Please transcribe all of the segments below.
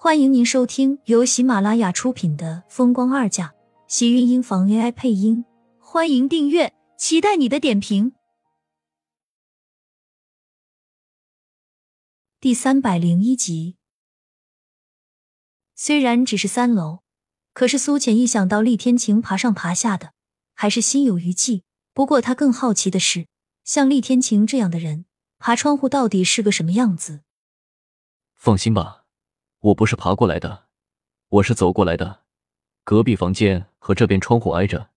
欢迎您收听由喜马拉雅出品的《风光二嫁》，喜运音房 AI 配音。欢迎订阅，期待你的点评。第三百零一集，虽然只是三楼，可是苏浅一想到厉天晴爬上爬下的，还是心有余悸。不过他更好奇的是，像厉天晴这样的人，爬窗户到底是个什么样子？放心吧。我不是爬过来的，我是走过来的。隔壁房间和这边窗户挨着，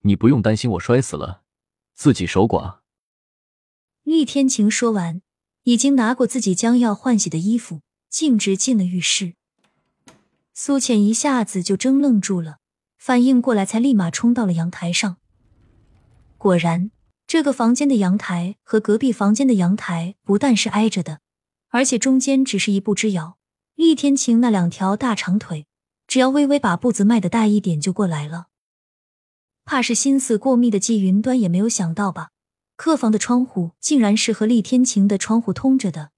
你不用担心我摔死了，自己守寡。厉天晴说完，已经拿过自己将要换洗的衣服，径直进了浴室。苏浅一下子就怔愣住了，反应过来才立马冲到了阳台上。果然，这个房间的阳台和隔壁房间的阳台不但是挨着的，而且中间只是一步之遥。厉天晴那两条大长腿，只要微微把步子迈的大一点就过来了。怕是心思过密的季云端也没有想到吧？客房的窗户竟然是和厉天晴的窗户通着的，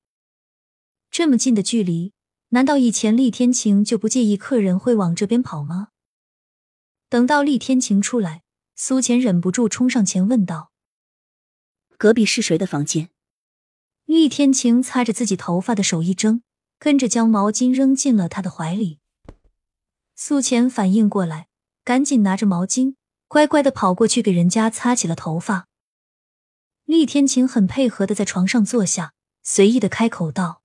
这么近的距离，难道以前厉天晴就不介意客人会往这边跑吗？等到厉天晴出来，苏浅忍不住冲上前问道：“隔壁是谁的房间？”厉天晴擦着自己头发的手一怔。跟着将毛巾扔进了他的怀里，素浅反应过来，赶紧拿着毛巾，乖乖的跑过去给人家擦起了头发。厉天晴很配合的在床上坐下，随意的开口道：“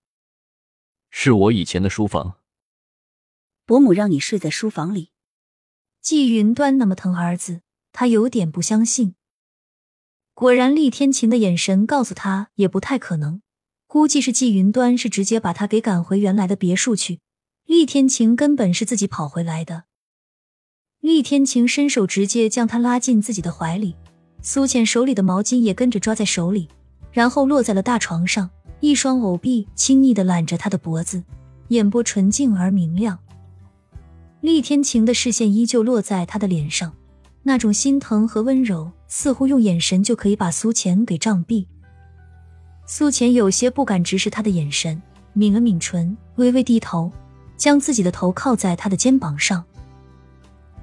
是我以前的书房。”伯母让你睡在书房里。季云端那么疼儿子，他有点不相信。果然，厉天晴的眼神告诉他，也不太可能。估计是季云端是直接把他给赶回原来的别墅去，厉天晴根本是自己跑回来的。厉天晴伸手直接将他拉进自己的怀里，苏浅手里的毛巾也跟着抓在手里，然后落在了大床上，一双藕臂轻昵的揽着他的脖子，眼波纯净而明亮。厉天晴的视线依旧落在他的脸上，那种心疼和温柔，似乎用眼神就可以把苏浅给障蔽。苏浅有些不敢直视他的眼神，抿了抿唇，微微低头，将自己的头靠在他的肩膀上。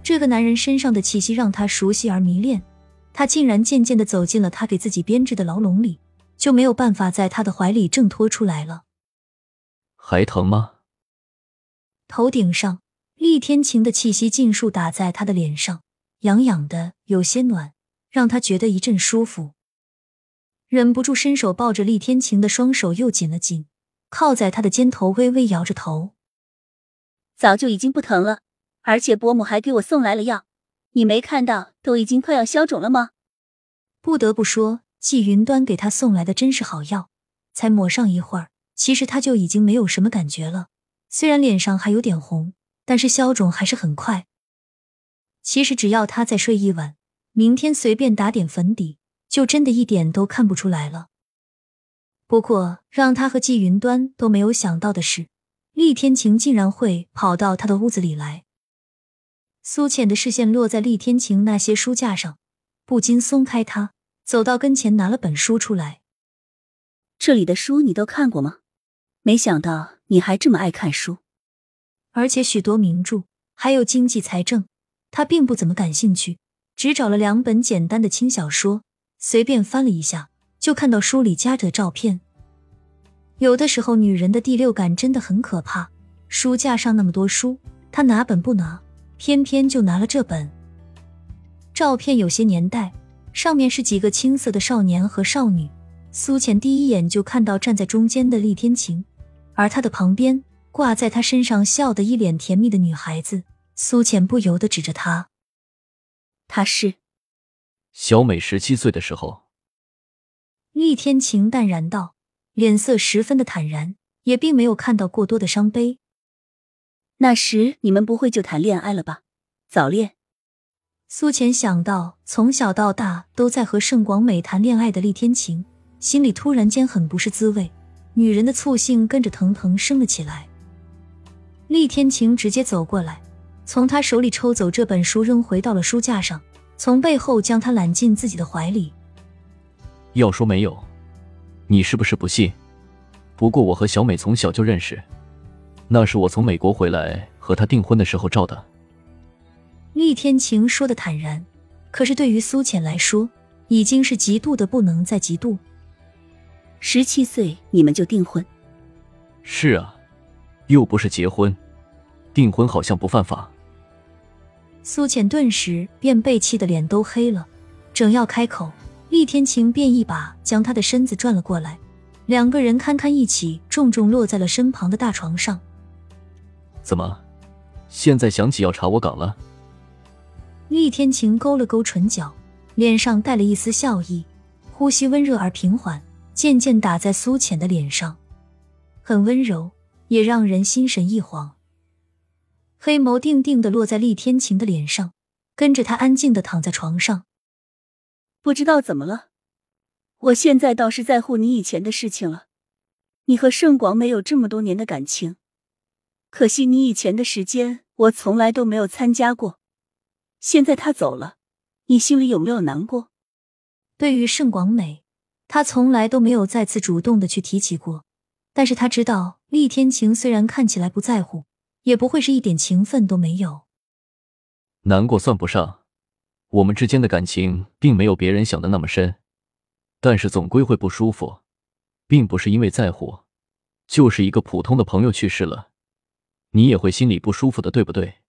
这个男人身上的气息让他熟悉而迷恋，他竟然渐渐的走进了他给自己编织的牢笼里，就没有办法在他的怀里挣脱出来了。还疼吗？头顶上，厉天晴的气息尽数打在他的脸上，痒痒的，有些暖，让他觉得一阵舒服。忍不住伸手抱着厉天晴的双手又紧了紧，靠在他的肩头，微微摇着头。早就已经不疼了，而且伯母还给我送来了药，你没看到都已经快要消肿了吗？不得不说，季云端给他送来的真是好药，才抹上一会儿，其实他就已经没有什么感觉了。虽然脸上还有点红，但是消肿还是很快。其实只要他再睡一晚，明天随便打点粉底。就真的一点都看不出来了。不过，让他和季云端都没有想到的是，厉天晴竟然会跑到他的屋子里来。苏浅的视线落在厉天晴那些书架上，不禁松开他，走到跟前拿了本书出来。这里的书你都看过吗？没想到你还这么爱看书，而且许多名著，还有经济财政，他并不怎么感兴趣，只找了两本简单的轻小说。随便翻了一下，就看到书里夹着照片。有的时候，女人的第六感真的很可怕。书架上那么多书，她哪本不拿？偏偏就拿了这本。照片有些年代，上面是几个青涩的少年和少女。苏浅第一眼就看到站在中间的厉天晴，而他的旁边挂在他身上笑得一脸甜蜜的女孩子。苏浅不由得指着他：“他是。”小美十七岁的时候，厉天晴淡然道，脸色十分的坦然，也并没有看到过多的伤悲。那时你们不会就谈恋爱了吧？早恋。苏浅想到从小到大都在和盛广美谈恋爱的厉天晴，心里突然间很不是滋味，女人的醋性跟着腾腾升了起来。厉天晴直接走过来，从他手里抽走这本书，扔回到了书架上。从背后将他揽进自己的怀里。要说没有，你是不是不信？不过我和小美从小就认识，那是我从美国回来和她订婚的时候照的。厉天晴说的坦然，可是对于苏浅来说，已经是极度的不能再极度。十七岁你们就订婚？是啊，又不是结婚，订婚好像不犯法。苏浅顿时便被气得脸都黑了，正要开口，厉天晴便一把将他的身子转了过来，两个人堪堪一起重重落在了身旁的大床上。怎么，现在想起要查我岗了？厉天晴勾了勾唇角，脸上带了一丝笑意，呼吸温热而平缓，渐渐打在苏浅的脸上，很温柔，也让人心神一晃。黑眸定定的落在厉天晴的脸上，跟着他安静的躺在床上。不知道怎么了，我现在倒是在乎你以前的事情了。你和盛广美有这么多年的感情，可惜你以前的时间我从来都没有参加过。现在他走了，你心里有没有难过？对于盛广美，他从来都没有再次主动的去提起过。但是他知道，厉天晴虽然看起来不在乎。也不会是一点情分都没有。难过算不上，我们之间的感情并没有别人想的那么深，但是总归会不舒服，并不是因为在乎，就是一个普通的朋友去世了，你也会心里不舒服的，对不对？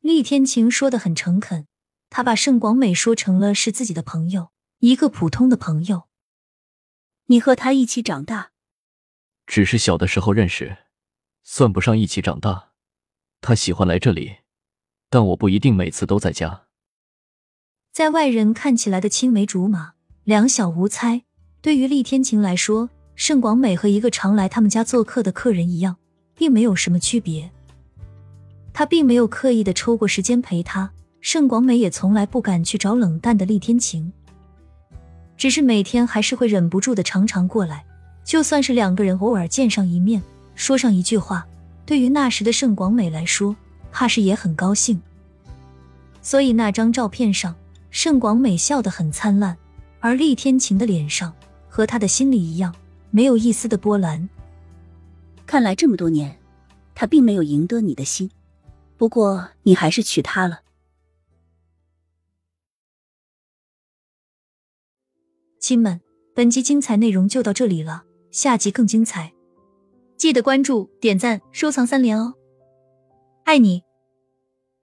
厉天晴说的很诚恳，他把盛广美说成了是自己的朋友，一个普通的朋友。你和他一起长大，只是小的时候认识。算不上一起长大，他喜欢来这里，但我不一定每次都在家。在外人看起来的青梅竹马，两小无猜。对于厉天晴来说，盛广美和一个常来他们家做客的客人一样，并没有什么区别。他并没有刻意的抽过时间陪他，盛广美也从来不敢去找冷淡的厉天晴，只是每天还是会忍不住的常常过来，就算是两个人偶尔见上一面。说上一句话，对于那时的盛广美来说，怕是也很高兴。所以那张照片上，盛广美笑得很灿烂，而厉天晴的脸上和他的心里一样，没有一丝的波澜。看来这么多年，他并没有赢得你的心，不过你还是娶她了。亲们，本集精彩内容就到这里了，下集更精彩。记得关注、点赞、收藏三连哦，爱你！